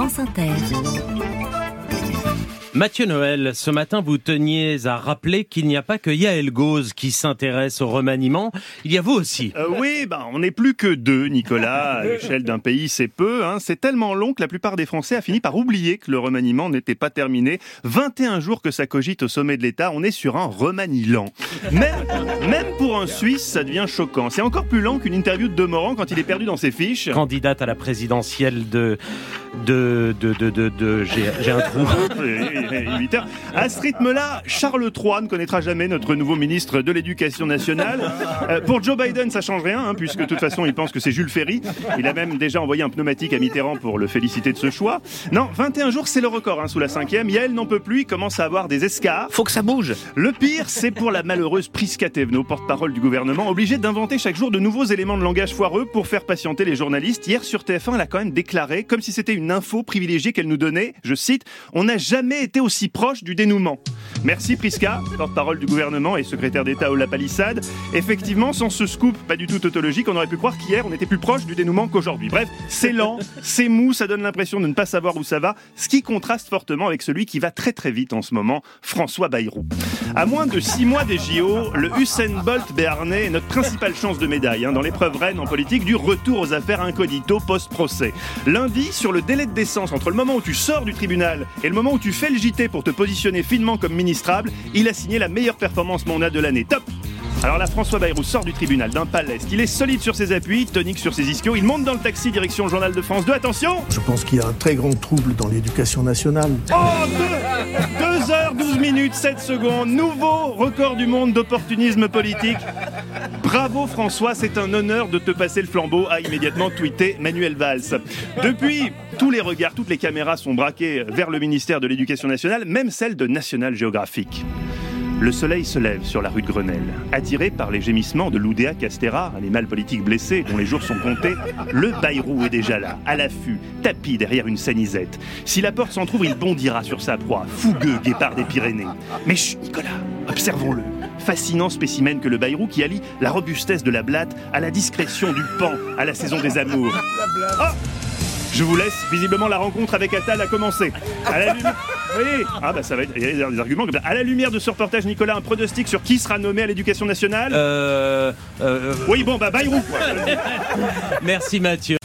France Inter. Mathieu Noël, ce matin, vous teniez à rappeler qu'il n'y a pas que Yael Gauze qui s'intéresse au remaniement. Il y a vous aussi. Euh, oui, bah, on n'est plus que deux, Nicolas. À l'échelle d'un pays, c'est peu. Hein. C'est tellement long que la plupart des Français a fini par oublier que le remaniement n'était pas terminé. 21 jours que ça cogite au sommet de l'État, on est sur un remaniement. Même, même pour un Suisse, ça devient choquant. C'est encore plus lent qu'une interview de Demorand quand il est perdu dans ses fiches. Candidate à la présidentielle de... de... de... de... de, de- j'ai un trou. Huit heures. À ce rythme-là, Charles III ne connaîtra jamais notre nouveau ministre de l'Éducation nationale. Euh, pour Joe Biden, ça change rien, hein, puisque de toute façon, il pense que c'est Jules Ferry. Il a même déjà envoyé un pneumatique à Mitterrand pour le féliciter de ce choix. Non, 21 jours, c'est le record hein, sous la cinquième. Yael n'en peut plus, il commence à avoir des escarres. Faut que ça bouge. Le pire, c'est pour la malheureuse Priska Thévenot, porte-parole du gouvernement, obligée d'inventer chaque jour de nouveaux éléments de langage foireux pour faire patienter les journalistes. Hier sur TF1, elle a quand même déclaré, comme si c'était une info privilégiée qu'elle nous donnait, je cite, On n'a jamais été aussi proche du dénouement. Merci Priska, porte-parole du gouvernement et secrétaire d'État au La Palissade. Effectivement, sans ce scoop pas du tout tautologique, on aurait pu croire qu'hier on était plus proche du dénouement qu'aujourd'hui. Bref, c'est lent, c'est mou, ça donne l'impression de ne pas savoir où ça va, ce qui contraste fortement avec celui qui va très très vite en ce moment, François Bayrou. À moins de six mois des JO, le Usain Bolt béarnais est notre principale chance de médaille hein, dans l'épreuve reine en politique du retour aux affaires incognito post-procès. Lundi, sur le délai de décence entre le moment où tu sors du tribunal et le moment où tu fais le JT pour te positionner finement comme ministrable, il a signé la meilleure performance mondiale de l'année. Top alors là, François Bayrou sort du tribunal d'un palais. Il est solide sur ses appuis, tonique sur ses ischios. Il monte dans le taxi direction le Journal de France 2. Attention Je pense qu'il y a un très grand trouble dans l'éducation nationale. Oh, 2 heures 12 minutes 7 secondes. Nouveau record du monde d'opportunisme politique. Bravo François, c'est un honneur de te passer le flambeau, a immédiatement tweeté Manuel Valls. Depuis, tous les regards, toutes les caméras sont braquées vers le ministère de l'Éducation nationale, même celle de National Geographic. Le soleil se lève sur la rue de Grenelle. Attiré par les gémissements de l'Oudéa Castera, animal politique blessé dont les jours sont comptés, le Bayrou est déjà là, à l'affût, tapis derrière une sanisette. Si la porte s'entr'ouvre, il bondira sur sa proie, fougueux guépard des Pyrénées. Mais chut, Nicolas, observons-le. Fascinant spécimen que le Bayrou qui allie la robustesse de la blatte à la discrétion du pan, à la saison des amours. Oh je vous laisse. Visiblement, la rencontre avec Attal a commencé. À la. Oui. Ah bah ça va être. Il y a des arguments. À la lumière de ce reportage, Nicolas, un pronostic sur qui sera nommé à l'éducation nationale? Euh, euh, Oui, bon bah Bayrou. quoi. merci Mathieu.